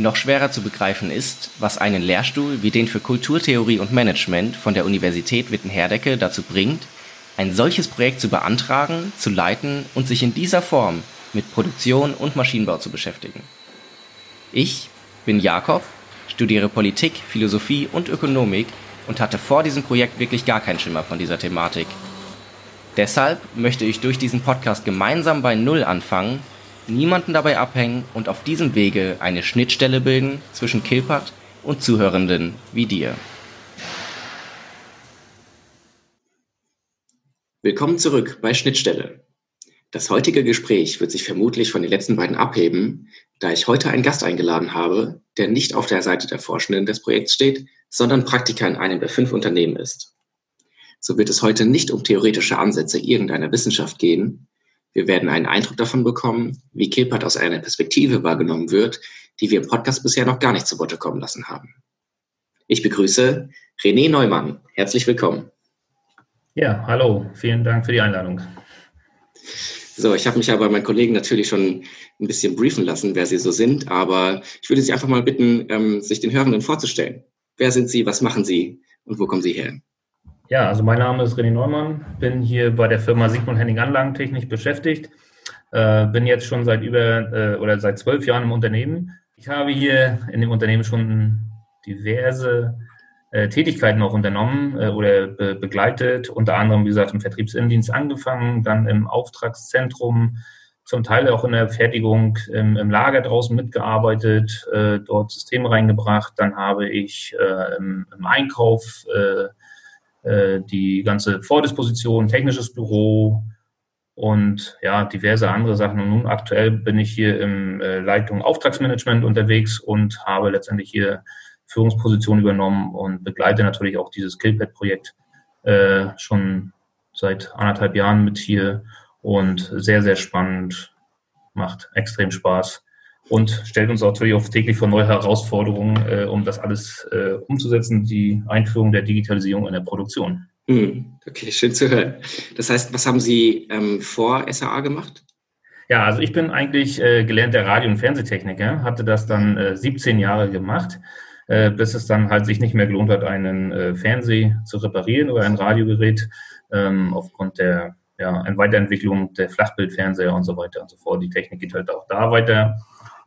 noch schwerer zu begreifen ist, was einen Lehrstuhl wie den für Kulturtheorie und Management von der Universität Witten-Herdecke dazu bringt, ein solches Projekt zu beantragen, zu leiten und sich in dieser Form mit Produktion und Maschinenbau zu beschäftigen. Ich bin Jakob, studiere Politik, Philosophie und Ökonomik und hatte vor diesem Projekt wirklich gar keinen Schimmer von dieser Thematik. Deshalb möchte ich durch diesen Podcast gemeinsam bei Null anfangen niemanden dabei abhängen und auf diesem Wege eine Schnittstelle bilden zwischen Kilpat und Zuhörenden wie dir. Willkommen zurück bei Schnittstelle. Das heutige Gespräch wird sich vermutlich von den letzten beiden abheben, da ich heute einen Gast eingeladen habe, der nicht auf der Seite der Forschenden des Projekts steht, sondern Praktiker in einem der fünf Unternehmen ist. So wird es heute nicht um theoretische Ansätze irgendeiner Wissenschaft gehen, wir werden einen Eindruck davon bekommen, wie Kilpert aus einer Perspektive wahrgenommen wird, die wir im Podcast bisher noch gar nicht zu Worte kommen lassen haben. Ich begrüße René Neumann. Herzlich willkommen. Ja, hallo. Vielen Dank für die Einladung. So, ich habe mich ja bei meinen Kollegen natürlich schon ein bisschen briefen lassen, wer Sie so sind, aber ich würde Sie einfach mal bitten, ähm, sich den Hörenden vorzustellen. Wer sind Sie, was machen Sie und wo kommen Sie her? Ja, also mein Name ist René Neumann, bin hier bei der Firma Sigmund Henning Anlagentechnik beschäftigt, äh, bin jetzt schon seit über äh, oder seit zwölf Jahren im Unternehmen. Ich habe hier in dem Unternehmen schon diverse äh, Tätigkeiten auch unternommen äh, oder be begleitet, unter anderem, wie gesagt, im Vertriebsinnendienst angefangen, dann im Auftragszentrum, zum Teil auch in der Fertigung im, im Lager draußen mitgearbeitet, äh, dort Systeme reingebracht. Dann habe ich äh, im, im Einkauf äh, die ganze Vordisposition, technisches Büro und ja, diverse andere Sachen. Und nun aktuell bin ich hier im äh, Leitung Auftragsmanagement unterwegs und habe letztendlich hier Führungsposition übernommen und begleite natürlich auch dieses Skillpad-Projekt äh, schon seit anderthalb Jahren mit hier und sehr, sehr spannend, macht extrem Spaß und stellt uns natürlich auch täglich vor neue Herausforderungen, äh, um das alles äh, umzusetzen, die Einführung der Digitalisierung in der Produktion. Hm, okay, schön zu hören. Das heißt, was haben Sie ähm, vor SAA gemacht? Ja, also ich bin eigentlich äh, gelernter Radio- und Fernsehtechniker, hatte das dann 17 äh, Jahre gemacht, äh, bis es dann halt sich nicht mehr gelohnt hat, einen äh, Fernseher zu reparieren oder ein Radiogerät ähm, aufgrund der ja, Weiterentwicklung der Flachbildfernseher und so weiter und so fort. Die Technik geht halt auch da weiter.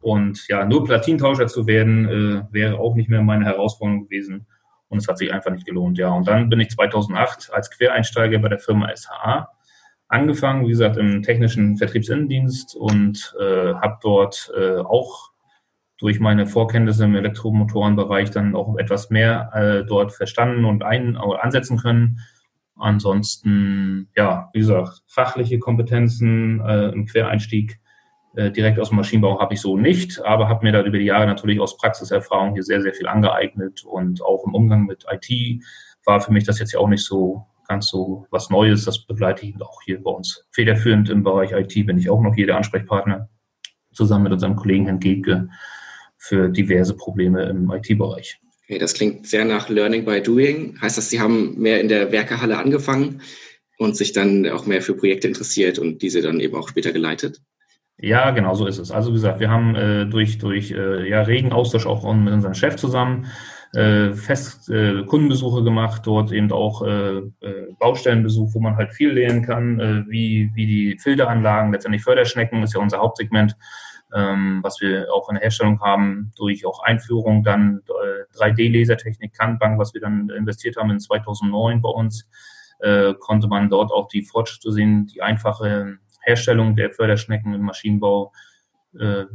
Und ja, nur Platintauscher zu werden, äh, wäre auch nicht mehr meine Herausforderung gewesen. Und es hat sich einfach nicht gelohnt, ja. Und dann bin ich 2008 als Quereinsteiger bei der Firma SHA angefangen, wie gesagt, im technischen Vertriebsinnendienst und äh, habe dort äh, auch durch meine Vorkenntnisse im Elektromotorenbereich dann auch etwas mehr äh, dort verstanden und ein, ansetzen können. Ansonsten, ja, wie gesagt, fachliche Kompetenzen äh, im Quereinstieg äh, direkt aus dem Maschinenbau habe ich so nicht, aber habe mir da über die Jahre natürlich aus Praxiserfahrung hier sehr, sehr viel angeeignet und auch im Umgang mit IT war für mich das jetzt ja auch nicht so ganz so was Neues. Das begleite ich auch hier bei uns. Federführend im Bereich IT bin ich auch noch hier der Ansprechpartner zusammen mit unserem Kollegen Herrn Gebke für diverse Probleme im IT-Bereich. Okay, das klingt sehr nach Learning by Doing. Heißt das, Sie haben mehr in der Werkehalle angefangen und sich dann auch mehr für Projekte interessiert und diese dann eben auch später geleitet? Ja, genau so ist es. Also wie gesagt, wir haben äh, durch, durch äh, ja, regen Austausch auch mit unserem Chef zusammen äh, fest äh, Kundenbesuche gemacht, dort eben auch äh, äh, Baustellenbesuch, wo man halt viel lernen kann, äh, wie, wie die Filteranlagen, letztendlich Förderschnecken, ist ja unser Hauptsegment, ähm, was wir auch in der Herstellung haben, durch auch Einführung dann äh, 3D-Lasertechnik, Kanbank, was wir dann investiert haben in 2009 bei uns, äh, konnte man dort auch die Fortschritte sehen, die einfache Herstellung der Förderschnecken im Maschinenbau äh,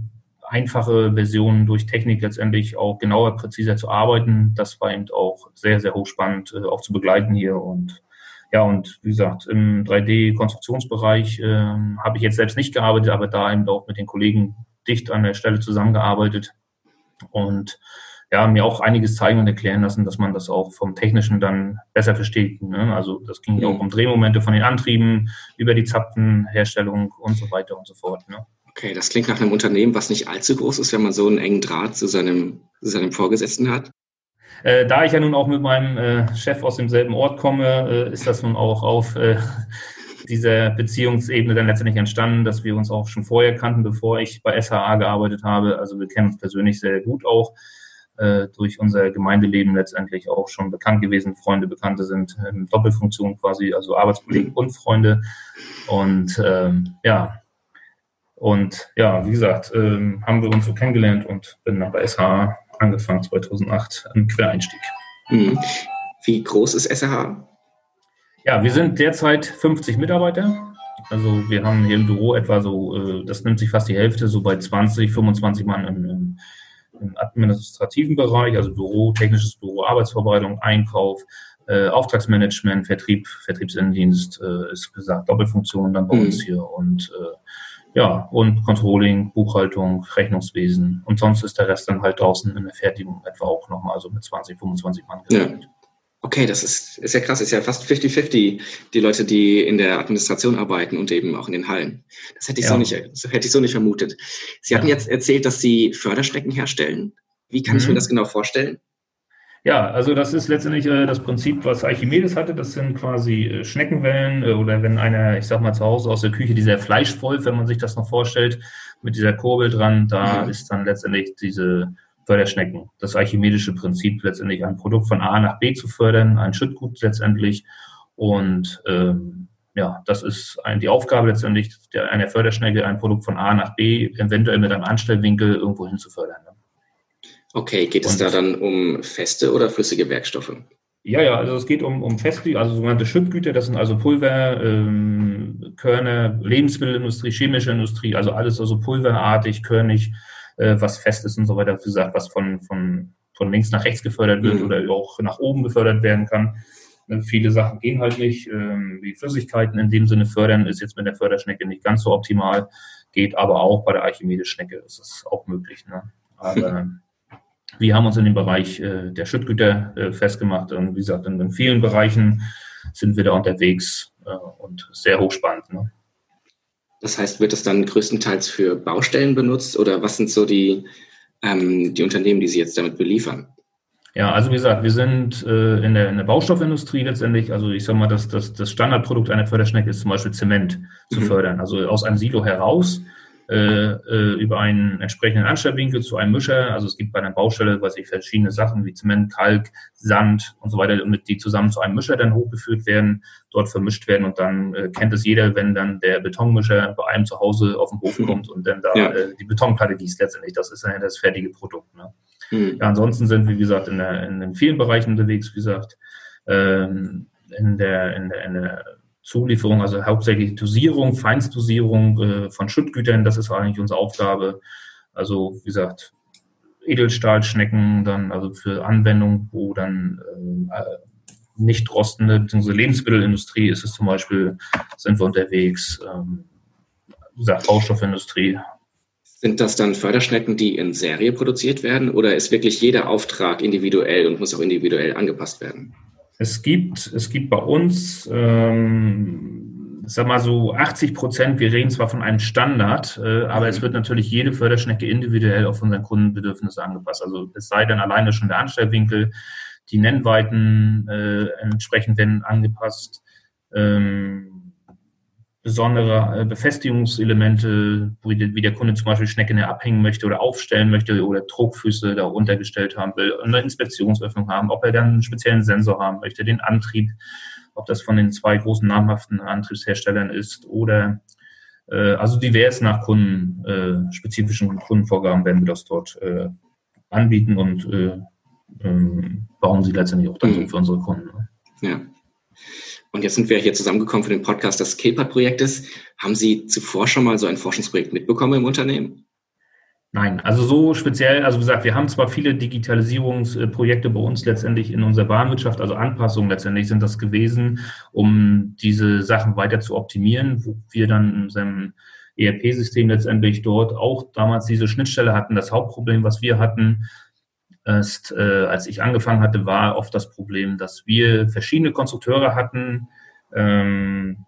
einfache Versionen durch Technik letztendlich auch genauer, präziser zu arbeiten. Das war eben auch sehr, sehr hochspannend äh, auch zu begleiten hier. Und ja, und wie gesagt, im 3D-Konstruktionsbereich äh, habe ich jetzt selbst nicht gearbeitet, aber da eben auch mit den Kollegen dicht an der Stelle zusammengearbeitet. Und ja, mir auch einiges zeigen und erklären lassen, dass man das auch vom Technischen dann besser versteht. Ne? Also das ging ja auch um Drehmomente von den Antrieben, über die Zapfenherstellung und so weiter und so fort. Ne? Okay, das klingt nach einem Unternehmen, was nicht allzu groß ist, wenn man so einen engen Draht zu seinem, zu seinem Vorgesetzten hat. Äh, da ich ja nun auch mit meinem äh, Chef aus demselben Ort komme, äh, ist das nun auch auf äh, dieser Beziehungsebene dann letztendlich entstanden, dass wir uns auch schon vorher kannten, bevor ich bei SHA gearbeitet habe. Also wir kennen uns persönlich sehr gut auch äh, durch unser Gemeindeleben letztendlich auch schon bekannt gewesen. Freunde, Bekannte sind in Doppelfunktion quasi, also Arbeitskollegen und Freunde. Und ähm, ja, und ja, wie gesagt, ähm, haben wir uns so kennengelernt und bin dann bei SH angefangen 2008 im Quereinstieg. Mhm. Wie groß ist SH? Ja, wir sind derzeit 50 Mitarbeiter. Also wir haben hier im Büro etwa so, äh, das nimmt sich fast die Hälfte, so bei 20, 25 Mann im, im, administrativen Bereich, also Büro, technisches Büro, Arbeitsvorbereitung, Einkauf, äh, Auftragsmanagement, Vertrieb, Vertriebsinnendienst, äh, ist gesagt, Doppelfunktion dann bei mhm. uns hier und äh, ja, und Controlling, Buchhaltung, Rechnungswesen. Und sonst ist der Rest dann halt draußen in der Fertigung etwa auch nochmal, also mit 20, 25 Mann gesammelt. Ja. Okay, das ist, ist ja krass, ist ja fast 50-50, die Leute, die in der Administration arbeiten und eben auch in den Hallen. Das hätte ich, ja. so, nicht, hätte ich so nicht vermutet. Sie hatten ja. jetzt erzählt, dass Sie Förderstrecken herstellen. Wie kann mhm. ich mir mhm. das genau vorstellen? Ja, also das ist letztendlich äh, das Prinzip, was Archimedes hatte. Das sind quasi äh, Schneckenwellen äh, oder wenn einer, ich sag mal zu Hause aus der Küche, dieser Fleischwolf, wenn man sich das noch vorstellt, mit dieser Kurbel dran, da mhm. ist dann letztendlich diese Förderschnecken. Das archimedische Prinzip letztendlich ein Produkt von A nach B zu fördern, ein Schüttgut letztendlich. Und ähm, ja, das ist ein, die Aufgabe letztendlich der, einer Förderschnecke, ein Produkt von A nach B, eventuell mit einem Anstellwinkel irgendwo hin zu fördern. Okay, geht es da dann um feste oder flüssige Werkstoffe? Ja, ja, also es geht um, um feste, also sogenannte Schüttgüter, das sind also Pulver, ähm, Körner, Lebensmittelindustrie, chemische Industrie, also alles also pulverartig, körnig, äh, was fest ist und so weiter, wie gesagt, was von, von, von links nach rechts gefördert wird mhm. oder auch nach oben gefördert werden kann. Ne, viele Sachen gehen halt nicht, ähm, wie Flüssigkeiten in dem Sinne fördern, ist jetzt mit der Förderschnecke nicht ganz so optimal, geht aber auch bei der Archimedes-Schnecke ist es auch möglich. Ne? Aber wir haben uns in dem Bereich äh, der Schüttgüter äh, festgemacht und wie gesagt, in, in, vielen Bereichen sind wir da unterwegs äh, und sehr hochspannend. Ne? Das heißt, wird das dann größtenteils für Baustellen benutzt oder was sind so die, ähm, die Unternehmen, die Sie jetzt damit beliefern? Ja, also wie gesagt, wir sind äh, in, der, in der Baustoffindustrie letztendlich, also ich sage mal, das, das, das Standardprodukt einer Förderschnecke ist zum Beispiel Zement zu mhm. fördern. Also aus einem Silo heraus über einen entsprechenden Anstellwinkel zu einem Mischer. Also es gibt bei einer Baustelle, weiß ich, verschiedene Sachen wie Zement, Kalk, Sand und so weiter, mit die zusammen zu einem Mischer dann hochgeführt werden, dort vermischt werden und dann äh, kennt es jeder, wenn dann der Betonmischer bei einem zu Hause auf den Hof kommt und dann da ja. äh, die Betonplatte gießt letztendlich. Das ist dann das fertige Produkt. Ne? Mhm. Ja, ansonsten sind wir, wie gesagt, in, der, in, in vielen Bereichen unterwegs, wie gesagt, ähm, in der, in der, in der Zulieferung, also hauptsächlich Dosierung, Feinstdosierung äh, von Schüttgütern, das ist eigentlich unsere Aufgabe. Also wie gesagt, Edelstahlschnecken dann, also für Anwendungen, wo dann äh, nicht rostende, beziehungsweise Lebensmittelindustrie ist es zum Beispiel, sind wir unterwegs, ähm, wie gesagt, Baustoffindustrie. Sind das dann Förderschnecken, die in Serie produziert werden oder ist wirklich jeder Auftrag individuell und muss auch individuell angepasst werden? Es gibt, es gibt bei uns, ähm, sag mal so 80 Prozent, wir reden zwar von einem Standard, äh, aber es wird natürlich jede Förderschnecke individuell auf unseren Kundenbedürfnisse angepasst. Also es sei denn alleine schon der Anstellwinkel, die Nennweiten äh, entsprechend werden angepasst. Ähm, besondere äh, Befestigungselemente, wie der Kunde zum Beispiel Schnecken abhängen möchte oder aufstellen möchte oder Druckfüße da untergestellt haben will, eine Inspektionsöffnung haben, ob er dann einen speziellen Sensor haben möchte, den Antrieb, ob das von den zwei großen namhaften Antriebsherstellern ist oder äh, also divers nach Kunden, äh, spezifischen Kundenvorgaben werden wir das dort äh, anbieten und äh, ähm, bauen sie letztendlich auch dann mhm. für unsere Kunden. Ne? Ja. Und jetzt sind wir hier zusammengekommen für den Podcast des Skillpad-Projektes. Haben Sie zuvor schon mal so ein Forschungsprojekt mitbekommen im Unternehmen? Nein, also so speziell, also wie gesagt, wir haben zwar viele Digitalisierungsprojekte bei uns letztendlich in unserer Warenwirtschaft, also Anpassungen letztendlich sind das gewesen, um diese Sachen weiter zu optimieren, wo wir dann in unserem ERP-System letztendlich dort auch damals diese Schnittstelle hatten. Das Hauptproblem, was wir hatten, Erst äh, als ich angefangen hatte, war oft das Problem, dass wir verschiedene Konstrukteure hatten, ähm,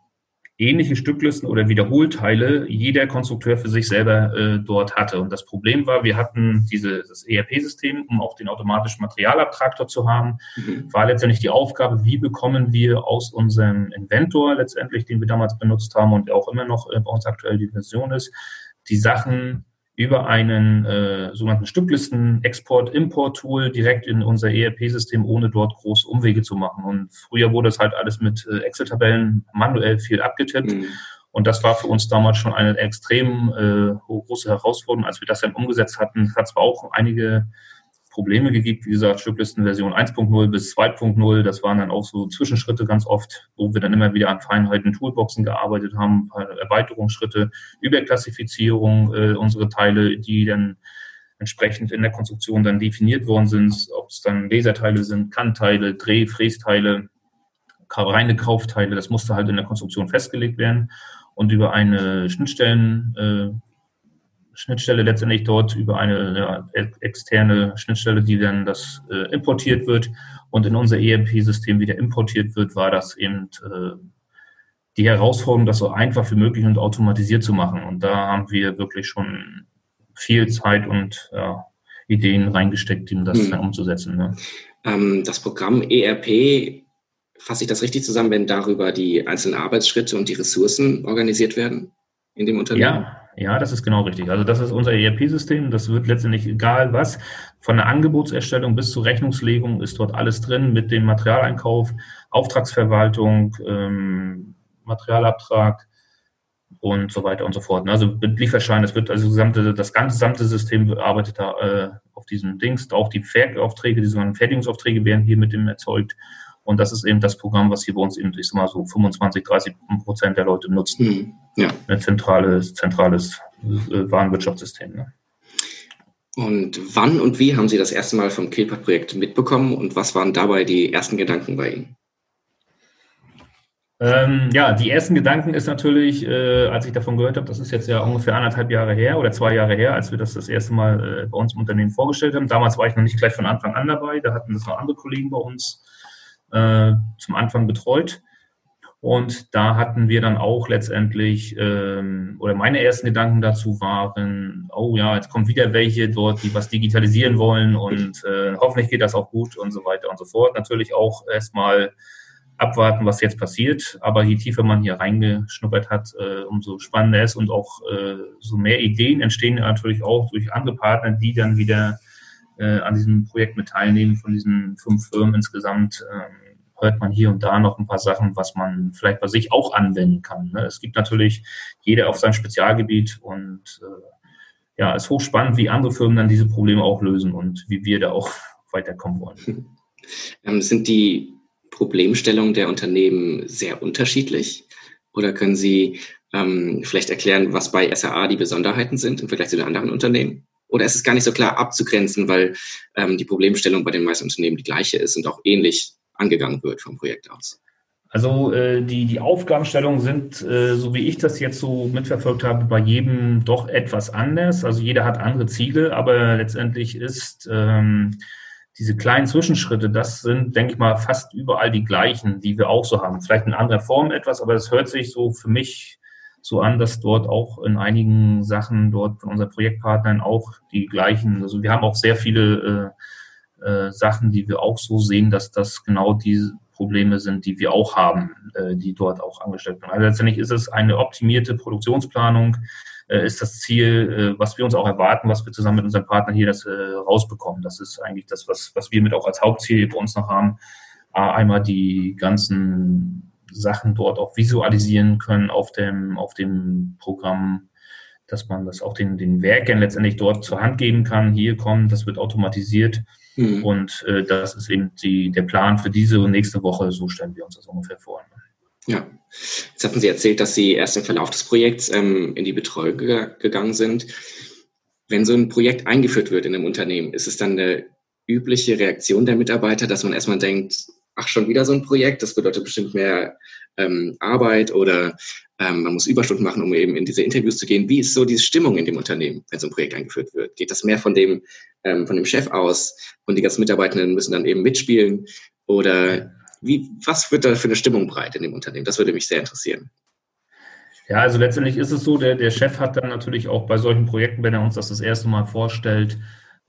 ähnliche Stücklisten oder Wiederholteile jeder Konstrukteur für sich selber äh, dort hatte. Und das Problem war, wir hatten dieses ERP-System, um auch den automatischen Materialabtraktor zu haben, mhm. war letztendlich die Aufgabe, wie bekommen wir aus unserem Inventor letztendlich, den wir damals benutzt haben und auch immer noch äh, bei uns aktuell die Version ist, die Sachen über einen äh, sogenannten Stücklisten-Export-Import-Tool direkt in unser ERP-System, ohne dort große Umwege zu machen. Und früher wurde es halt alles mit äh, Excel-Tabellen manuell viel abgetippt. Mhm. Und das war für uns damals schon eine extrem äh, große Herausforderung. Als wir das dann umgesetzt hatten, hat zwar auch einige Probleme gegeben, wie gesagt, Stücklistenversion 1.0 bis 2.0. Das waren dann auch so Zwischenschritte ganz oft, wo wir dann immer wieder an Feinheiten, Toolboxen gearbeitet haben, Erweiterungsschritte, Überklassifizierung, äh, unsere Teile, die dann entsprechend in der Konstruktion dann definiert worden sind, ob es dann Laserteile sind, Kannteile, Dreh-, Frästeile, reine Kaufteile, das musste halt in der Konstruktion festgelegt werden. Und über eine Schnittstellen, äh, Schnittstelle letztendlich dort über eine externe Schnittstelle, die dann das äh, importiert wird und in unser ERP-System wieder importiert wird, war das eben äh, die Herausforderung, das so einfach wie möglich und automatisiert zu machen. Und da haben wir wirklich schon viel Zeit und ja, Ideen reingesteckt, um das hm. dann umzusetzen. Ne? Ähm, das Programm ERP, fasse ich das richtig zusammen, wenn darüber die einzelnen Arbeitsschritte und die Ressourcen organisiert werden in dem Unternehmen? Ja, ja, das ist genau richtig. Also das ist unser ERP-System. Das wird letztendlich egal was, von der Angebotserstellung bis zur Rechnungslegung ist dort alles drin mit dem Materialeinkauf, Auftragsverwaltung, ähm, Materialabtrag und so weiter und so fort. Also mit Lieferschein, das wird also gesamte, das ganze gesamte System bearbeitet da äh, auf diesem Dings. Auch die Fertigaufträge, die sogenannten Fertigungsaufträge werden hier mit dem erzeugt. Und das ist eben das Programm, was hier bei uns eben, ich sag mal so 25, 30 Prozent der Leute nutzen. Mhm. Ja. Ein zentrales, zentrales äh, Warenwirtschaftssystem. Ne? Und wann und wie haben Sie das erste Mal vom Killpad-Projekt mitbekommen und was waren dabei die ersten Gedanken bei Ihnen? Ähm, ja, die ersten Gedanken ist natürlich, äh, als ich davon gehört habe, das ist jetzt ja ungefähr anderthalb Jahre her oder zwei Jahre her, als wir das das erste Mal äh, bei uns im Unternehmen vorgestellt haben. Damals war ich noch nicht gleich von Anfang an dabei, da hatten das noch andere Kollegen bei uns äh, zum Anfang betreut. Und da hatten wir dann auch letztendlich, ähm, oder meine ersten Gedanken dazu waren, oh ja, jetzt kommen wieder welche dort, die was digitalisieren wollen und äh, hoffentlich geht das auch gut und so weiter und so fort. Natürlich auch erstmal abwarten, was jetzt passiert. Aber je tiefer man hier reingeschnuppert hat, äh, umso spannender ist und auch äh, so mehr Ideen entstehen natürlich auch durch andere Partner, die dann wieder äh, an diesem Projekt mit teilnehmen. Von diesen fünf Firmen insgesamt ähm, hört man hier und da noch ein paar Sachen, was man vielleicht bei sich auch anwenden kann. Ne? Es gibt natürlich jeder auf sein Spezialgebiet und äh, ja, es ist hochspannend, wie andere Firmen dann diese Probleme auch lösen und wie wir da auch weiterkommen wollen. Ähm, sind die Problemstellungen der Unternehmen sehr unterschiedlich? Oder können Sie ähm, vielleicht erklären, was bei SAA die Besonderheiten sind im Vergleich zu den anderen Unternehmen? Oder ist es gar nicht so klar abzugrenzen, weil ähm, die Problemstellung bei den meisten Unternehmen die gleiche ist und auch ähnlich angegangen wird vom Projekt aus? Also äh, die, die Aufgabenstellungen sind, äh, so wie ich das jetzt so mitverfolgt habe, bei jedem doch etwas anders. Also jeder hat andere Ziele, aber letztendlich ist ähm, diese kleinen Zwischenschritte, das sind, denke ich mal, fast überall die gleichen, die wir auch so haben. Vielleicht in anderer Form etwas, aber es hört sich so für mich so an, dass dort auch in einigen Sachen dort von unseren Projektpartnern auch die gleichen, also wir haben auch sehr viele äh, äh, Sachen, die wir auch so sehen, dass das genau diese Probleme sind, die wir auch haben, äh, die dort auch angestellt werden. Also letztendlich ist es eine optimierte Produktionsplanung, äh, ist das Ziel, äh, was wir uns auch erwarten, was wir zusammen mit unseren Partnern hier das äh, rausbekommen. Das ist eigentlich das, was, was wir mit auch als Hauptziel bei uns noch haben. Einmal die ganzen Sachen dort auch visualisieren können auf dem, auf dem Programm, dass man das auch den, den Werken letztendlich dort zur Hand geben kann. Hier kommen, das wird automatisiert. Mhm. Und äh, das ist eben die, der Plan für diese und nächste Woche. So stellen wir uns das ungefähr vor. Ja, jetzt hatten Sie erzählt, dass Sie erst im Verlauf des Projekts ähm, in die Betreuung ge gegangen sind. Wenn so ein Projekt eingeführt wird in einem Unternehmen, ist es dann eine übliche Reaktion der Mitarbeiter, dass man erstmal denkt, ach, schon wieder so ein Projekt, das bedeutet bestimmt mehr ähm, Arbeit oder ähm, man muss Überstunden machen, um eben in diese Interviews zu gehen. Wie ist so diese Stimmung in dem Unternehmen, wenn so ein Projekt eingeführt wird? Geht das mehr von dem, ähm, von dem Chef aus und die ganzen Mitarbeitenden müssen dann eben mitspielen? Oder wie, was wird da für eine Stimmung breit in dem Unternehmen? Das würde mich sehr interessieren. Ja, also letztendlich ist es so, der, der Chef hat dann natürlich auch bei solchen Projekten, wenn er uns das das erste Mal vorstellt,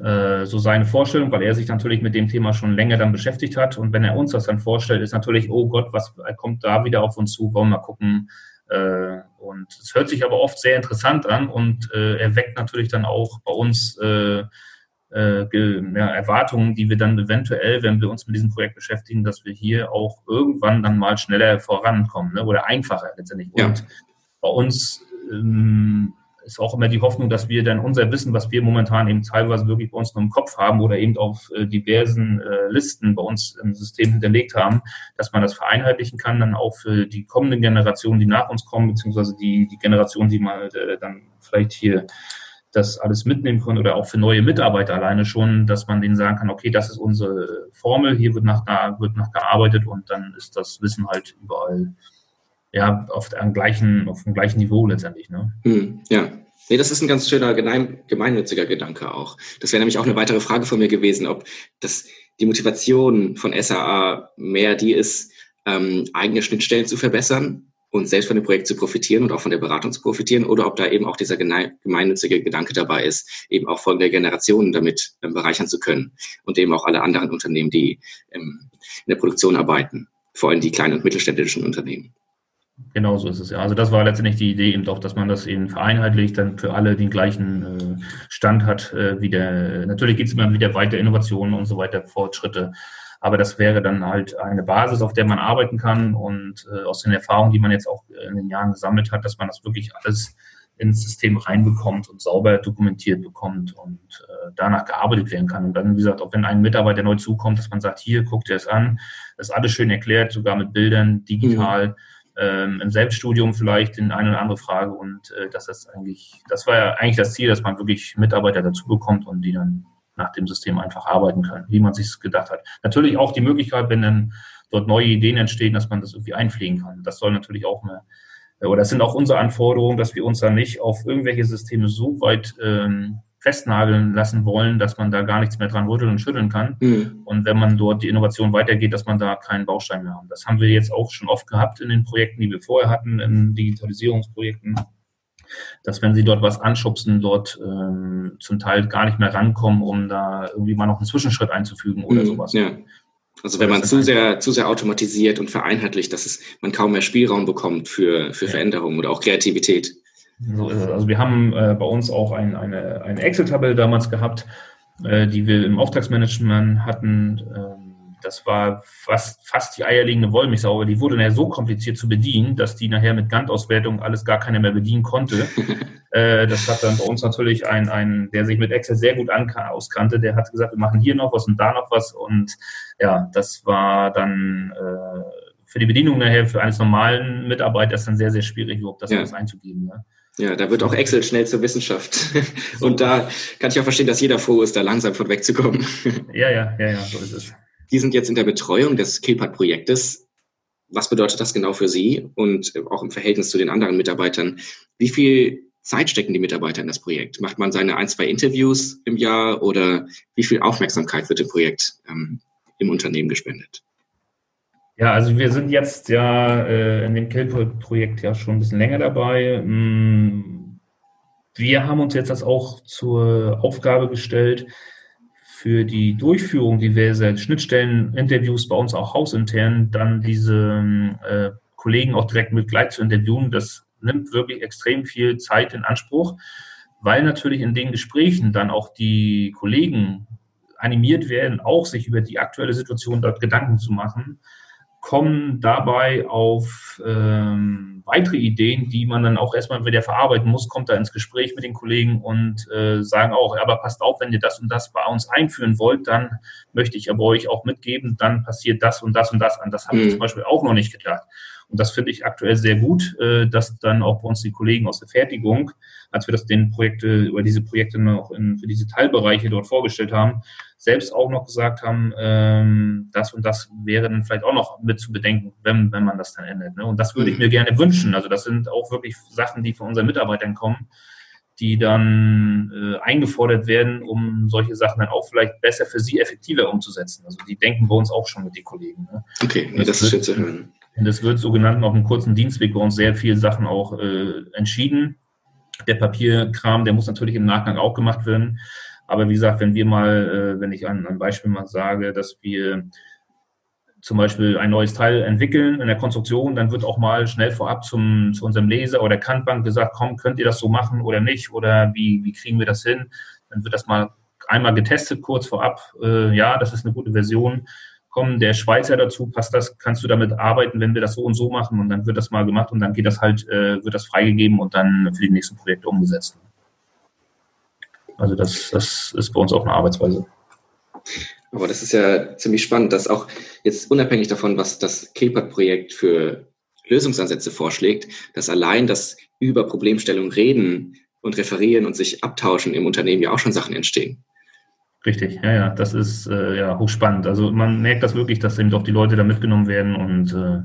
so seine Vorstellung, weil er sich natürlich mit dem Thema schon länger dann beschäftigt hat. Und wenn er uns das dann vorstellt, ist natürlich, oh Gott, was kommt da wieder auf uns zu? Wollen wir mal gucken. Äh, und es hört sich aber oft sehr interessant an und äh, er weckt natürlich dann auch bei uns äh, äh, Erwartungen, die wir dann eventuell, wenn wir uns mit diesem Projekt beschäftigen, dass wir hier auch irgendwann dann mal schneller vorankommen ne? oder einfacher letztendlich. Ja. Und bei uns ähm, ist auch immer die Hoffnung, dass wir dann unser Wissen, was wir momentan eben teilweise wirklich bei uns nur im Kopf haben oder eben auf äh, diversen äh, Listen bei uns im System hinterlegt haben, dass man das vereinheitlichen kann, dann auch für die kommenden Generationen, die nach uns kommen, beziehungsweise die, die Generation, die mal äh, dann vielleicht hier das alles mitnehmen können oder auch für neue Mitarbeiter alleine schon, dass man denen sagen kann, okay, das ist unsere Formel, hier wird nach, wird nach gearbeitet und dann ist das Wissen halt überall ja, auf dem gleichen, auf dem gleichen Niveau letztendlich. Ne? Hm, ja. Nee, das ist ein ganz schöner gemeinnütziger Gedanke auch. Das wäre nämlich auch eine weitere Frage von mir gewesen, ob das die Motivation von SAA mehr die ist, ähm, eigene Schnittstellen zu verbessern und selbst von dem Projekt zu profitieren und auch von der Beratung zu profitieren oder ob da eben auch dieser gemeinnützige Gedanke dabei ist, eben auch folgende Generationen damit ähm, bereichern zu können und eben auch alle anderen Unternehmen, die ähm, in der Produktion arbeiten, vor allem die kleinen und mittelständischen Unternehmen. Genau so ist es ja. Also das war letztendlich die Idee eben doch, dass man das eben vereinheitlicht, dann für alle den gleichen äh, Stand hat, äh, wie der, natürlich geht es immer wieder weiter, Innovationen und so weiter, Fortschritte. Aber das wäre dann halt eine Basis, auf der man arbeiten kann und äh, aus den Erfahrungen, die man jetzt auch in den Jahren gesammelt hat, dass man das wirklich alles ins System reinbekommt und sauber dokumentiert bekommt und äh, danach gearbeitet werden kann. Und dann, wie gesagt, auch wenn ein Mitarbeiter neu zukommt, dass man sagt, hier, guckt ihr es an, das ist alles schön erklärt, sogar mit Bildern, digital. Mhm ähm, im Selbststudium vielleicht in eine oder andere Frage und äh, das ist eigentlich, das war ja eigentlich das Ziel, dass man wirklich Mitarbeiter dazu bekommt und die dann nach dem System einfach arbeiten können, wie man sich gedacht hat. Natürlich auch die Möglichkeit, wenn dann dort neue Ideen entstehen, dass man das irgendwie einfliegen kann. Das soll natürlich auch mehr, oder das sind auch unsere Anforderungen, dass wir uns da nicht auf irgendwelche Systeme so weit ähm, festnageln lassen wollen, dass man da gar nichts mehr dran rütteln und schütteln kann. Mhm. Und wenn man dort die Innovation weitergeht, dass man da keinen Baustein mehr hat. Das haben wir jetzt auch schon oft gehabt in den Projekten, die wir vorher hatten, in Digitalisierungsprojekten, dass wenn sie dort was anschubsen, dort ähm, zum Teil gar nicht mehr rankommen, um da irgendwie mal noch einen Zwischenschritt einzufügen oder mhm. sowas. Ja. Also wenn man zu sehr, zu sehr automatisiert und vereinheitlicht, dass es, man kaum mehr Spielraum bekommt für, für ja. Veränderungen oder auch Kreativität. So ist es. Also wir haben äh, bei uns auch ein, eine, eine Excel-Tabelle damals gehabt, äh, die wir im Auftragsmanagement hatten. Ähm, das war fast, fast die eierlegende Wollmilchsau, aber die wurde nachher so kompliziert zu bedienen, dass die nachher mit Gantt-Auswertung alles gar keiner mehr bedienen konnte. äh, das hat dann bei uns natürlich ein, ein, der sich mit Excel sehr gut auskannte, der hat gesagt, wir machen hier noch was und da noch was und ja, das war dann äh, für die Bedienung nachher für eines normalen Mitarbeiters dann sehr, sehr schwierig, überhaupt das ja. alles einzugeben. Ne? Ja, da wird auch Excel schnell zur Wissenschaft. Und da kann ich auch verstehen, dass jeder froh ist, da langsam von wegzukommen. Ja, ja, ja, ja, so ist es. Die sind jetzt in der Betreuung des Killpad-Projektes. Was bedeutet das genau für Sie und auch im Verhältnis zu den anderen Mitarbeitern? Wie viel Zeit stecken die Mitarbeiter in das Projekt? Macht man seine ein, zwei Interviews im Jahr oder wie viel Aufmerksamkeit wird dem Projekt ähm, im Unternehmen gespendet? Ja, also wir sind jetzt ja äh, in dem Kelp-Projekt ja schon ein bisschen länger dabei. Mm, wir haben uns jetzt das auch zur Aufgabe gestellt, für die Durchführung diverser Schnittstellen-Interviews bei uns auch hausintern dann diese äh, Kollegen auch direkt mit gleich zu interviewen. Das nimmt wirklich extrem viel Zeit in Anspruch, weil natürlich in den Gesprächen dann auch die Kollegen animiert werden, auch sich über die aktuelle Situation dort Gedanken zu machen kommen dabei auf ähm, weitere Ideen, die man dann auch erstmal wieder verarbeiten muss, kommt da ins Gespräch mit den Kollegen und äh, sagen auch, aber passt auf, wenn ihr das und das bei uns einführen wollt, dann möchte ich aber euch auch mitgeben, dann passiert das und das und das an. Das habe ich mhm. zum Beispiel auch noch nicht gedacht. Und das finde ich aktuell sehr gut, äh, dass dann auch bei uns die Kollegen aus der Fertigung, als wir das den Projekte über diese Projekte noch in, für diese Teilbereiche dort vorgestellt haben, selbst auch noch gesagt haben, ähm, das und das wäre dann vielleicht auch noch mit zu bedenken, wenn, wenn man das dann ändert. Ne? Und das würde ich mhm. mir gerne wünschen. Also das sind auch wirklich Sachen, die von unseren Mitarbeitern kommen, die dann äh, eingefordert werden, um solche Sachen dann auch vielleicht besser für sie effektiver umzusetzen. Also die denken bei uns auch schon mit den Kollegen. Ne? Okay, das, das ist hören. Und es wird so genannt auf einem kurzen Dienstweg bei uns sehr viele Sachen auch äh, entschieden. Der Papierkram, der muss natürlich im Nachgang auch gemacht werden. Aber wie gesagt, wenn wir mal, äh, wenn ich ein, ein Beispiel mal sage, dass wir zum Beispiel ein neues Teil entwickeln in der Konstruktion, dann wird auch mal schnell vorab zum, zu unserem Leser oder Kantbank gesagt, komm, könnt ihr das so machen oder nicht oder wie, wie kriegen wir das hin? Dann wird das mal einmal getestet kurz vorab. Äh, ja, das ist eine gute Version. Komm, der Schweizer dazu, passt das, kannst du damit arbeiten, wenn wir das so und so machen und dann wird das mal gemacht und dann geht das halt, äh, wird das freigegeben und dann für die nächsten Projekte umgesetzt. Also das, das ist bei uns auch eine Arbeitsweise. Aber das ist ja ziemlich spannend, dass auch jetzt unabhängig davon, was das KPAT-Projekt für Lösungsansätze vorschlägt, dass allein das über Problemstellungen reden und referieren und sich abtauschen im Unternehmen ja auch schon Sachen entstehen. Richtig, ja, ja, das ist äh, ja hochspannend. Also man merkt das wirklich, dass eben doch die Leute da mitgenommen werden und äh,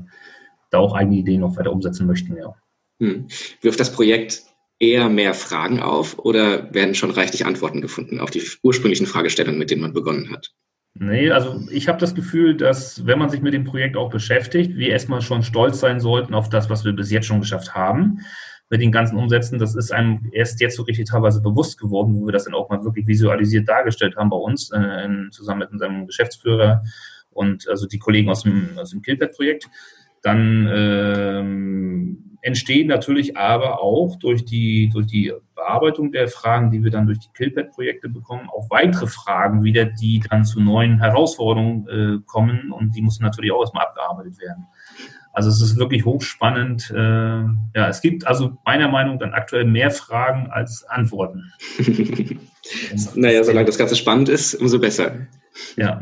da auch eigene Ideen noch weiter umsetzen möchten, ja. Hm. Wirft das Projekt eher mehr Fragen auf oder werden schon reichlich Antworten gefunden auf die ursprünglichen Fragestellungen, mit denen man begonnen hat? Nee, also ich habe das Gefühl, dass wenn man sich mit dem Projekt auch beschäftigt, wir erstmal schon stolz sein sollten auf das, was wir bis jetzt schon geschafft haben. Mit den ganzen Umsätzen, das ist einem erst jetzt so richtig teilweise bewusst geworden, wo wir das dann auch mal wirklich visualisiert dargestellt haben bei uns, äh, zusammen mit unserem Geschäftsführer und also die Kollegen aus dem, aus dem Killpad-Projekt. Dann ähm, entstehen natürlich aber auch durch die, durch die Bearbeitung der Fragen, die wir dann durch die Killpad-Projekte bekommen, auch weitere Fragen wieder, die dann zu neuen Herausforderungen äh, kommen und die müssen natürlich auch erstmal abgearbeitet werden. Also es ist wirklich hochspannend. Äh, ja, es gibt also meiner Meinung nach dann aktuell mehr Fragen als Antworten. naja, solange das Ganze spannend ist, umso besser. Ja.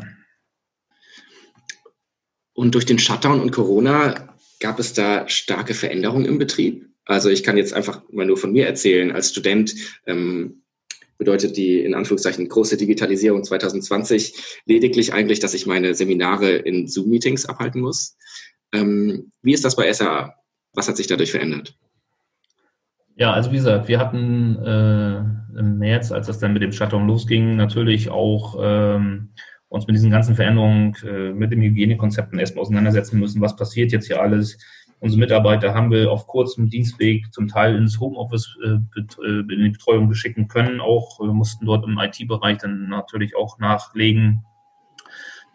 Und durch den Shutdown und Corona Gab es da starke Veränderungen im Betrieb? Also ich kann jetzt einfach mal nur von mir erzählen. Als Student ähm, bedeutet die in Anführungszeichen große Digitalisierung 2020 lediglich eigentlich, dass ich meine Seminare in Zoom-Meetings abhalten muss. Ähm, wie ist das bei SAA? Was hat sich dadurch verändert? Ja, also wie gesagt, wir hatten äh, im März, als das dann mit dem Shutdown losging, natürlich auch ähm, uns mit diesen ganzen Veränderungen, äh, mit den Hygienekonzepten erstmal auseinandersetzen müssen. Was passiert jetzt hier alles? Unsere Mitarbeiter haben wir auf kurzem Dienstweg zum Teil ins Homeoffice äh, äh in die Betreuung geschicken können. Auch äh, mussten dort im IT-Bereich dann natürlich auch nachlegen.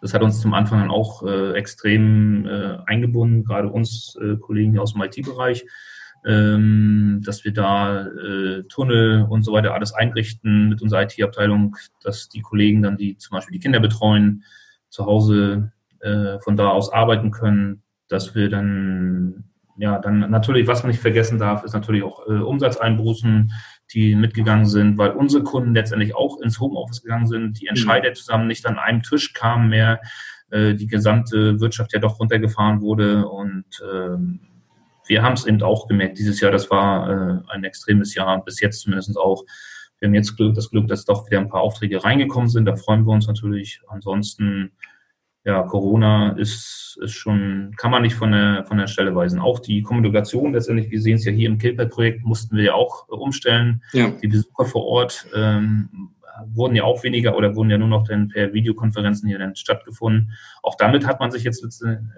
Das hat uns zum Anfang dann auch äh, extrem äh, eingebunden, gerade uns Kollegen hier aus dem IT-Bereich ähm, dass wir da äh, Tunnel und so weiter alles einrichten mit unserer IT-Abteilung, dass die Kollegen dann, die zum Beispiel die Kinder betreuen, zu Hause äh, von da aus arbeiten können, dass wir dann, ja, dann natürlich, was man nicht vergessen darf, ist natürlich auch äh, Umsatzeinbußen, die mitgegangen sind, weil unsere Kunden letztendlich auch ins Homeoffice gegangen sind, die Entscheider mhm. zusammen nicht an einem Tisch kamen mehr, äh, die gesamte Wirtschaft ja doch runtergefahren wurde und ähm, wir haben es eben auch gemerkt, dieses Jahr, das war äh, ein extremes Jahr, bis jetzt zumindest auch. Wir haben jetzt Glück, das Glück, dass doch wieder ein paar Aufträge reingekommen sind. Da freuen wir uns natürlich. Ansonsten, ja, Corona ist, ist schon, kann man nicht von der, von der Stelle weisen. Auch die Kommunikation letztendlich, wir sehen es ja hier im Killpad-Projekt, mussten wir ja auch äh, umstellen. Ja. Die Besucher vor Ort ähm, wurden ja auch weniger oder wurden ja nur noch dann per Videokonferenzen hier dann stattgefunden. Auch damit hat man sich jetzt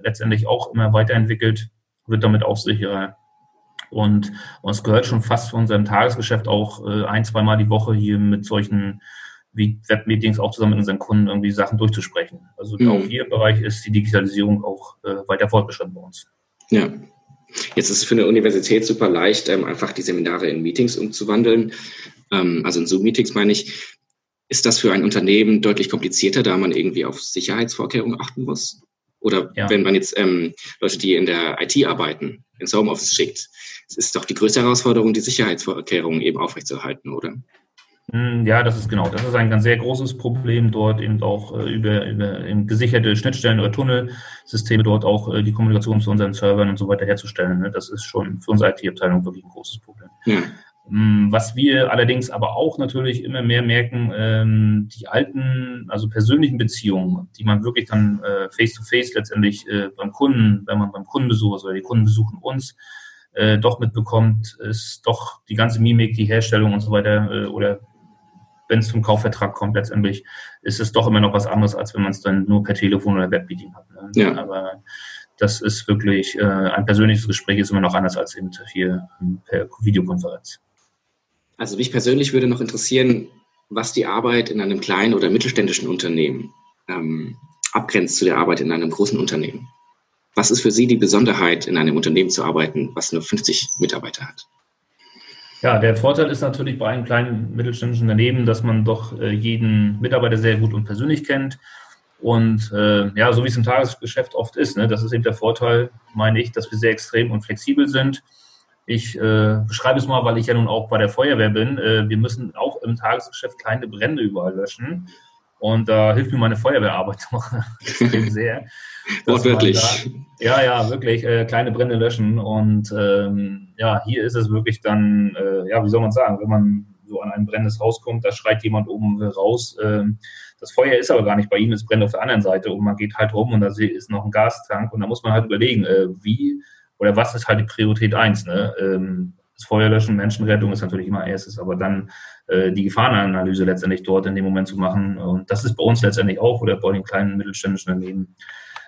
letztendlich auch immer weiterentwickelt wird damit auch sicherer. Und, und es gehört schon fast zu unserem Tagesgeschäft auch äh, ein, zweimal die Woche hier mit solchen wie Webmeetings auch zusammen mit unseren Kunden irgendwie Sachen durchzusprechen. Also mhm. auch hier im Bereich ist die Digitalisierung auch äh, weiter fortgeschritten bei uns. Ja. Jetzt ist es für eine Universität super leicht, ähm, einfach die Seminare in Meetings umzuwandeln. Ähm, also in Zoom-Meetings meine ich. Ist das für ein Unternehmen deutlich komplizierter, da man irgendwie auf Sicherheitsvorkehrungen achten muss? Oder ja. wenn man jetzt ähm, Leute, die in der IT arbeiten, ins Homeoffice schickt, es ist doch die größte Herausforderung, die Sicherheitsvorkehrungen eben aufrechtzuerhalten, oder? Hm, ja, das ist genau. Das ist ein ganz sehr großes Problem, dort eben auch äh, über, über gesicherte Schnittstellen oder Tunnelsysteme dort auch äh, die Kommunikation zu unseren Servern und so weiter herzustellen. Ne? Das ist schon für unsere IT-Abteilung wirklich ein großes Problem. Ja. Mm, was wir allerdings aber auch natürlich immer mehr merken, ähm, die alten, also persönlichen Beziehungen, die man wirklich dann äh, face-to-face letztendlich äh, beim Kunden, wenn man beim Kunden besucht oder die Kunden besuchen uns, äh, doch mitbekommt, ist doch die ganze Mimik, die Herstellung und so weiter oder wenn es zum Kaufvertrag kommt letztendlich, ist es doch immer noch was anderes, als wenn man es dann nur per Telefon oder Webmeeting hat. Ne? Ja. Aber das ist wirklich, ein persönliches Gespräch ist immer noch anders als eben hier per Videokonferenz. Also mich persönlich würde noch interessieren, was die Arbeit in einem kleinen oder mittelständischen Unternehmen ähm, abgrenzt zu der Arbeit in einem großen Unternehmen. Was ist für Sie die Besonderheit, in einem Unternehmen zu arbeiten, was nur 50 Mitarbeiter hat? Ja, der Vorteil ist natürlich bei einem kleinen mittelständischen Unternehmen, dass man doch äh, jeden Mitarbeiter sehr gut und persönlich kennt. Und äh, ja, so wie es im Tagesgeschäft oft ist, ne, das ist eben der Vorteil, meine ich, dass wir sehr extrem und flexibel sind. Ich äh, beschreibe es mal, weil ich ja nun auch bei der Feuerwehr bin. Äh, wir müssen auch im Tagesgeschäft kleine Brände überall löschen. Und da hilft mir meine Feuerwehrarbeit noch extrem sehr. Wortwörtlich. Ja, ja, wirklich äh, kleine Brände löschen. Und ähm, ja, hier ist es wirklich dann, äh, ja, wie soll man sagen, wenn man so an ein brennendes Haus kommt, da schreit jemand oben raus. Äh, das Feuer ist aber gar nicht bei ihm, es brennt auf der anderen Seite und man geht halt rum und da ist noch ein Gastank und da muss man halt überlegen, äh, wie oder was ist halt die Priorität eins. Ne? Ähm, das Feuerlöschen, Menschenrettung ist natürlich immer erstes, aber dann äh, die Gefahrenanalyse letztendlich dort in dem Moment zu machen. Und das ist bei uns letztendlich auch oder bei den kleinen mittelständischen Unternehmen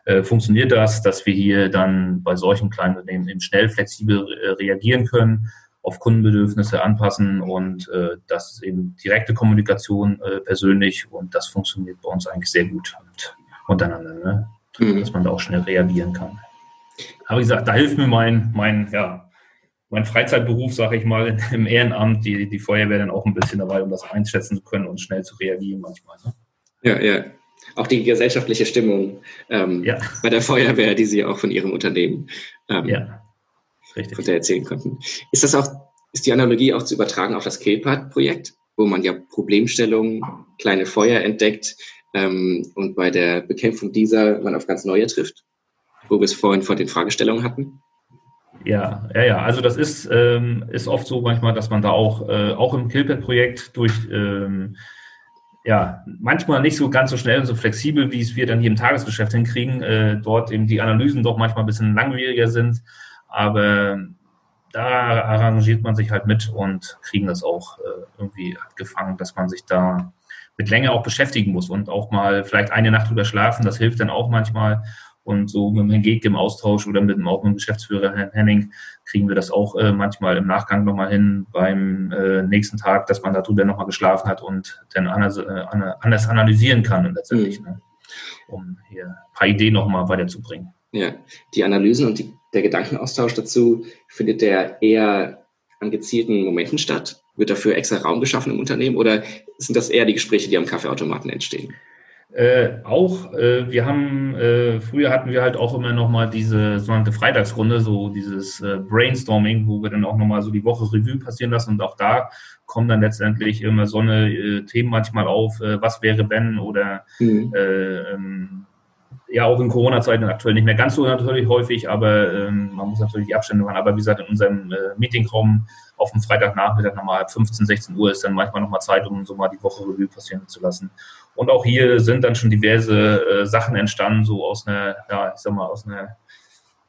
äh, funktioniert das, dass wir hier dann bei solchen kleinen Unternehmen eben schnell flexibel äh, reagieren können, auf Kundenbedürfnisse anpassen und äh, das ist eben direkte Kommunikation äh, persönlich und das funktioniert bei uns eigentlich sehr gut und untereinander, ne? mhm. dass man da auch schnell reagieren kann. Aber wie gesagt, da hilft mir mein, mein ja, mein Freizeitberuf, sage ich mal, im Ehrenamt, die, die Feuerwehr dann auch ein bisschen dabei, um das einschätzen zu können und schnell zu reagieren manchmal. Ne? Ja, ja. Auch die gesellschaftliche Stimmung ähm, ja. bei der Feuerwehr, die Sie auch von Ihrem Unternehmen ähm, ja. Richtig. von der erzählen konnten. Ist das auch, ist die Analogie auch zu übertragen auf das Kilpat-Projekt, wo man ja Problemstellungen, kleine Feuer entdeckt ähm, und bei der Bekämpfung dieser man auf ganz neue trifft, wo wir es vorhin vor den Fragestellungen hatten? Ja, ja, ja. Also das ist, ähm, ist oft so manchmal, dass man da auch, äh, auch im Killpad-Projekt durch ähm, ja, manchmal nicht so ganz so schnell und so flexibel, wie es wir dann hier im Tagesgeschäft hinkriegen, äh, dort eben die Analysen doch manchmal ein bisschen langwieriger sind. Aber da arrangiert man sich halt mit und kriegen das auch äh, irgendwie gefangen, dass man sich da mit Länge auch beschäftigen muss und auch mal vielleicht eine Nacht drüber schlafen. Das hilft dann auch manchmal. Und so mit dem Herrn Geg im Austausch oder mit dem, auch mit dem Geschäftsführer Herrn Henning kriegen wir das auch äh, manchmal im Nachgang nochmal hin beim äh, nächsten Tag, dass man darüber nochmal geschlafen hat und dann anders, äh, anders analysieren kann und letztendlich, mhm. ne, um hier ein paar Ideen nochmal weiterzubringen. Ja, die Analysen und die, der Gedankenaustausch dazu findet der eher an gezielten Momenten statt? Wird dafür extra Raum geschaffen im Unternehmen oder sind das eher die Gespräche, die am Kaffeeautomaten entstehen? Äh, auch, äh, wir haben, äh, früher hatten wir halt auch immer nochmal diese sogenannte Freitagsrunde, so dieses äh, Brainstorming, wo wir dann auch nochmal so die Woche Revue passieren lassen und auch da kommen dann letztendlich immer so eine äh, Themen manchmal auf, äh, was wäre wenn oder mhm. ähm, ja auch in Corona-Zeiten aktuell nicht mehr ganz so natürlich häufig, aber ähm, man muss natürlich die Abstände machen. Aber wie gesagt, in unserem äh, Meetingraum auf dem Freitagnachmittag nochmal 15, 16 Uhr ist dann manchmal nochmal Zeit, um so mal die Woche Revue passieren zu lassen. Und auch hier sind dann schon diverse äh, Sachen entstanden, so aus einer, ja, ich sag mal, aus einer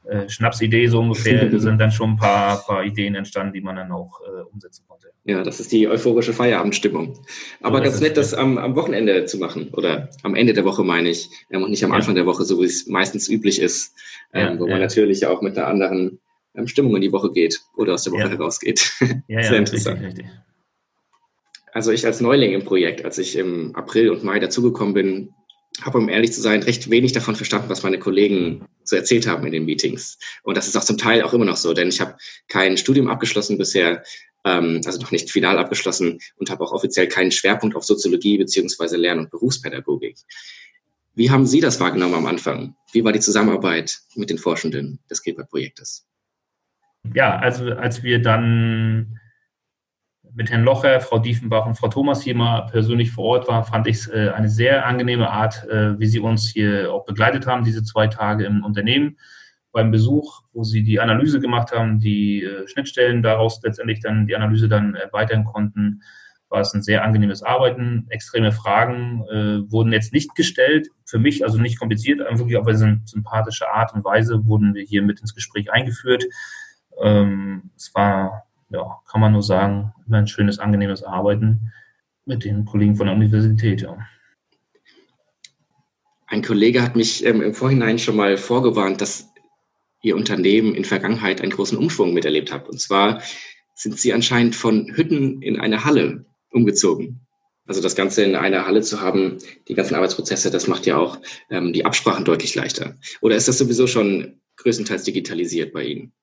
äh, Schnapsidee so ungefähr. Da sind dann schon ein paar, paar Ideen entstanden, die man dann auch äh, umsetzen konnte. Ja, das ist die euphorische Feierabendstimmung. Aber so ganz nett, das am, am Wochenende zu machen oder am Ende der Woche meine ich ähm, und nicht am Anfang der Woche, so wie es meistens üblich ist, ähm, ja, wo man natürlich auch mit einer anderen ähm, Stimmung in die Woche geht oder aus der Woche herausgeht. Ja, Sehr interessant. Richtig, richtig. Also ich als Neuling im Projekt, als ich im April und Mai dazugekommen bin, habe, um ehrlich zu sein, recht wenig davon verstanden, was meine Kollegen so erzählt haben in den Meetings. Und das ist auch zum Teil auch immer noch so, denn ich habe kein Studium abgeschlossen bisher, ähm, also noch nicht final abgeschlossen und habe auch offiziell keinen Schwerpunkt auf Soziologie beziehungsweise Lern- und Berufspädagogik. Wie haben Sie das wahrgenommen am Anfang? Wie war die Zusammenarbeit mit den Forschenden des Gilbert-Projektes? Ja, also als wir dann mit Herrn Locher, Frau Diefenbach und Frau Thomas hier mal persönlich vor Ort waren, fand ich es äh, eine sehr angenehme Art, äh, wie Sie uns hier auch begleitet haben, diese zwei Tage im Unternehmen. Beim Besuch, wo Sie die Analyse gemacht haben, die äh, Schnittstellen daraus letztendlich dann die Analyse dann erweitern konnten, war es ein sehr angenehmes Arbeiten. Extreme Fragen wurden jetzt nicht gestellt, für mich also nicht kompliziert, wirklich auf eine sympathische Art und Weise wurden wir hier mit ins Gespräch eingeführt. Ähm, es war, ja, kann man nur sagen, immer ein schönes, angenehmes Arbeiten mit den Kollegen von der Universität. Ja. Ein Kollege hat mich ähm, im Vorhinein schon mal vorgewarnt, dass Ihr Unternehmen in Vergangenheit einen großen Umschwung miterlebt hat. Und zwar sind Sie anscheinend von Hütten in eine Halle umgezogen. Also das Ganze in einer Halle zu haben, die ganzen Arbeitsprozesse, das macht ja auch ähm, die Absprachen deutlich leichter. Oder ist das sowieso schon größtenteils digitalisiert bei Ihnen?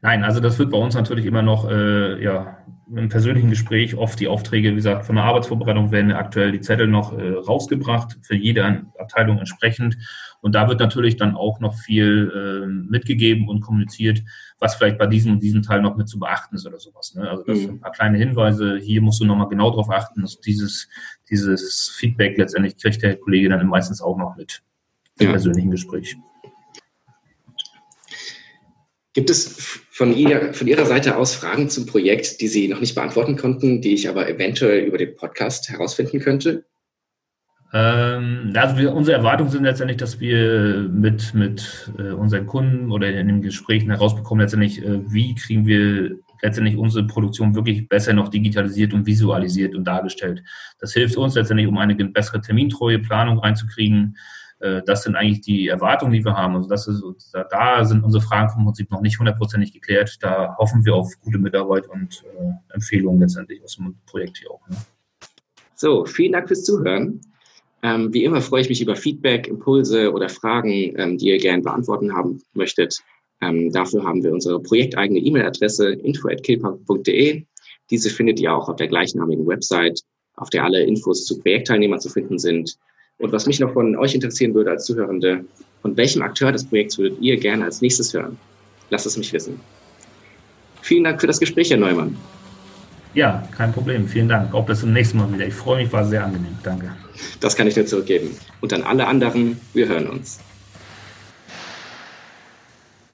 Nein, also das wird bei uns natürlich immer noch äh, ja, im persönlichen Gespräch oft die Aufträge, wie gesagt, von der Arbeitsvorbereitung werden aktuell die Zettel noch äh, rausgebracht, für jede Abteilung entsprechend. Und da wird natürlich dann auch noch viel äh, mitgegeben und kommuniziert, was vielleicht bei diesem und diesem Teil noch mit zu beachten ist oder sowas. Ne? Also das mhm. sind ein paar kleine Hinweise. Hier musst du nochmal genau drauf achten, dass dieses, dieses Feedback letztendlich kriegt der Kollege dann meistens auch noch mit im ja. persönlichen Gespräch. Gibt es von, ihr, von Ihrer Seite aus Fragen zum Projekt, die Sie noch nicht beantworten konnten, die ich aber eventuell über den Podcast herausfinden könnte? Ähm, also wir, unsere Erwartungen sind letztendlich, dass wir mit, mit äh, unseren Kunden oder in den Gesprächen herausbekommen, letztendlich, äh, wie kriegen wir letztendlich unsere Produktion wirklich besser noch digitalisiert und visualisiert und dargestellt. Das hilft uns letztendlich, um eine bessere termintreue Planung reinzukriegen. Äh, das sind eigentlich die Erwartungen, die wir haben. Also das ist, da sind unsere Fragen vom Prinzip noch nicht hundertprozentig geklärt. Da hoffen wir auf gute Mitarbeit und äh, Empfehlungen letztendlich aus dem Projekt hier auch. Ne? So, vielen Dank fürs Zuhören. Ähm, wie immer freue ich mich über Feedback, Impulse oder Fragen, ähm, die ihr gerne beantworten haben möchtet. Ähm, dafür haben wir unsere projekteigene E-Mail-Adresse info.kilpark.de. Diese findet ihr auch auf der gleichnamigen Website, auf der alle Infos zu Projektteilnehmern zu finden sind. Und was mich noch von euch interessieren würde als Zuhörende, von welchem Akteur des Projekts würdet ihr gerne als nächstes hören? Lasst es mich wissen. Vielen Dank für das Gespräch, Herr Neumann. Ja, kein Problem. Vielen Dank. Auch bis zum nächsten Mal wieder. Ich freue mich, war sehr angenehm. Danke. Das kann ich nur zurückgeben. Und an alle anderen, wir hören uns.